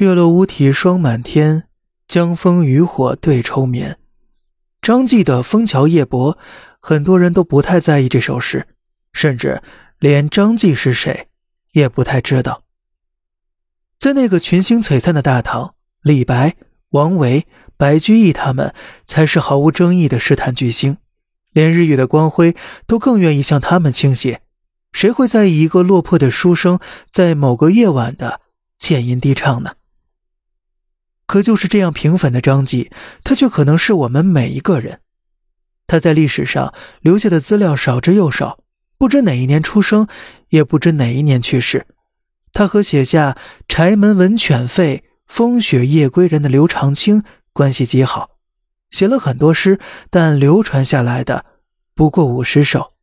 月落乌啼霜满天，江枫渔火对愁眠。张继的《枫桥夜泊》，很多人都不太在意这首诗，甚至连张继是谁也不太知道。在那个群星璀璨的大唐，李白、王维、白居易他们才是毫无争议的诗坛巨星，连日月的光辉都更愿意向他们倾斜。谁会在意一个落魄的书生在某个夜晚的浅吟低唱呢？可就是这样平凡的张继，他却可能是我们每一个人。他在历史上留下的资料少之又少，不知哪一年出生，也不知哪一年去世。他和写下“柴门闻犬吠，风雪夜归人”的刘长卿关系极好，写了很多诗，但流传下来的不过五十首。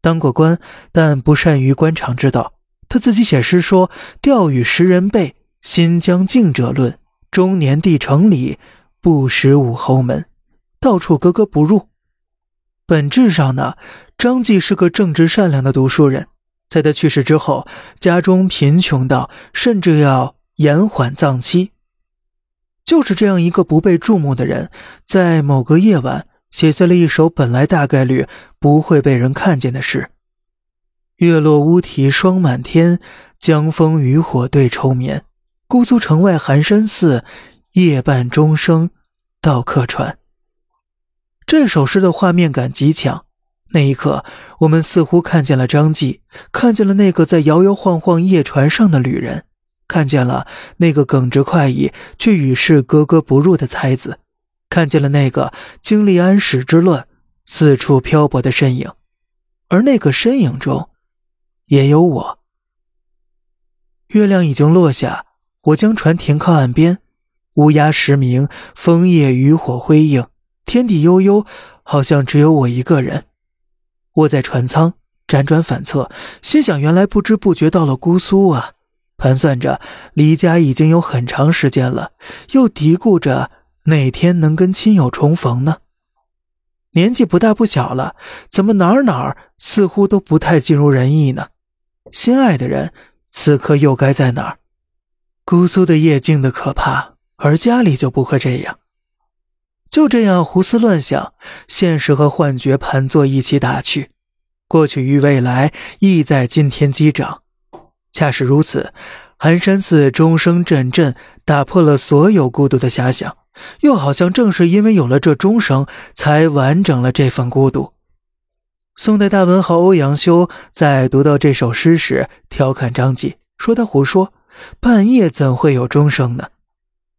当过官，但不善于官场之道。他自己写诗说：“钓与时人背，新疆静者论。”中年帝城里，不识武侯门，到处格格不入。本质上呢，张继是个正直善良的读书人。在他去世之后，家中贫穷到甚至要延缓葬期。就是这样一个不被注目的人，在某个夜晚写下了一首本来大概率不会被人看见的诗：“月落乌啼霜满天，江枫渔火对愁眠。”姑苏城外寒山寺，夜半钟声到客船。这首诗的画面感极强。那一刻，我们似乎看见了张继，看见了那个在摇摇晃晃夜船上的旅人，看见了那个耿直快意却与世格格不入的才子，看见了那个经历安史之乱四处漂泊的身影，而那个身影中，也有我。月亮已经落下。我将船停靠岸边，乌鸦时鸣，枫叶渔火辉映，天地悠悠，好像只有我一个人。卧在船舱，辗转反侧，心想：原来不知不觉到了姑苏啊！盘算着离家已经有很长时间了，又嘀咕着哪天能跟亲友重逢呢？年纪不大不小了，怎么哪儿哪儿似乎都不太尽如人意呢？心爱的人，此刻又该在哪儿？姑苏的夜静的可怕，而家里就不会这样。就这样胡思乱想，现实和幻觉盘坐一起打趣，过去与未来亦在今天击掌。恰是如此，寒山寺钟声阵阵，打破了所有孤独的遐想，又好像正是因为有了这钟声，才完整了这份孤独。宋代大文豪欧阳修在读到这首诗时，调侃张继，说他胡说。半夜怎会有钟声呢？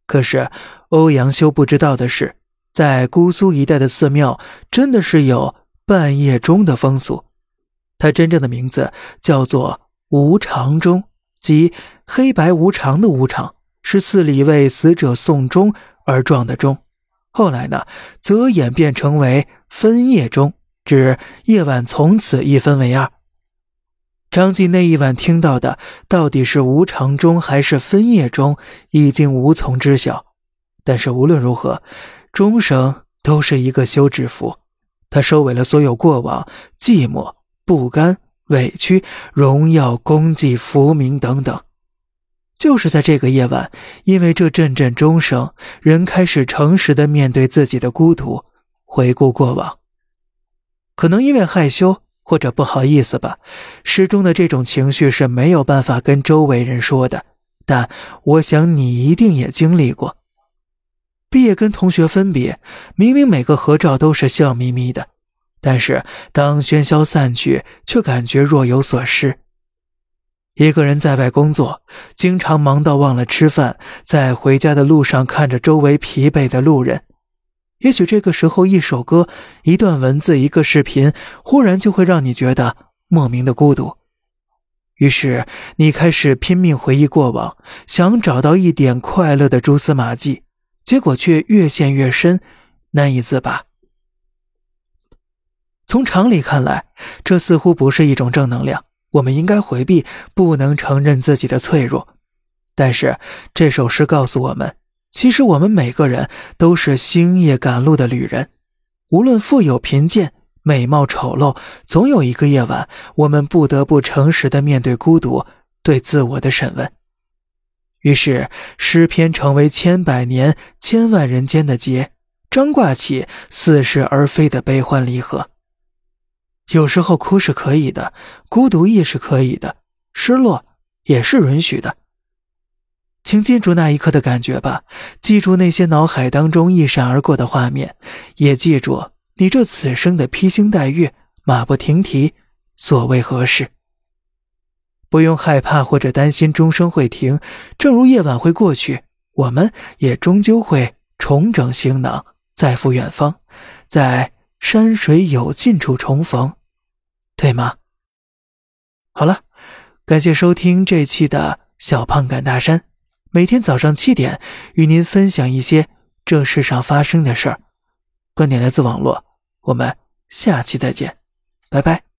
可是欧阳修不知道的是，在姑苏一带的寺庙真的是有半夜钟的风俗。它真正的名字叫做无常钟，即黑白无常的无常，是寺里为死者送终而撞的钟。后来呢，则演变成为分夜钟，指夜晚从此一分为二。张继那一晚听到的到底是无常钟还是分夜钟，已经无从知晓。但是无论如何，钟声都是一个休止符，它收尾了所有过往、寂寞、不甘、委屈、荣耀、功绩、浮名等等。就是在这个夜晚，因为这阵阵钟声，人开始诚实的面对自己的孤独，回顾过往。可能因为害羞。或者不好意思吧，诗中的这种情绪是没有办法跟周围人说的。但我想你一定也经历过。毕业跟同学分别，明明每个合照都是笑眯眯的，但是当喧嚣散去，却感觉若有所失。一个人在外工作，经常忙到忘了吃饭，在回家的路上看着周围疲惫的路人。也许这个时候，一首歌、一段文字、一个视频，忽然就会让你觉得莫名的孤独。于是你开始拼命回忆过往，想找到一点快乐的蛛丝马迹，结果却越陷越深，难以自拔。从常理看来，这似乎不是一种正能量，我们应该回避，不能承认自己的脆弱。但是这首诗告诉我们。其实我们每个人都是星夜赶路的旅人，无论富有贫贱、美貌丑陋，总有一个夜晚，我们不得不诚实的面对孤独，对自我的审问。于是诗篇成为千百年、千万人间的劫，张挂起似是而非的悲欢离合。有时候哭是可以的，孤独亦是可以的，失落也是允许的。请记住那一刻的感觉吧，记住那些脑海当中一闪而过的画面，也记住你这此生的披星戴月、马不停蹄，所为何事？不用害怕或者担心钟声会停，正如夜晚会过去，我们也终究会重整行囊，再赴远方，在山水有尽处重逢，对吗？好了，感谢收听这期的小胖赶大山，每天早上七点与您分享一些这世上发生的事儿，观点来自网络，我们下期再见，拜拜。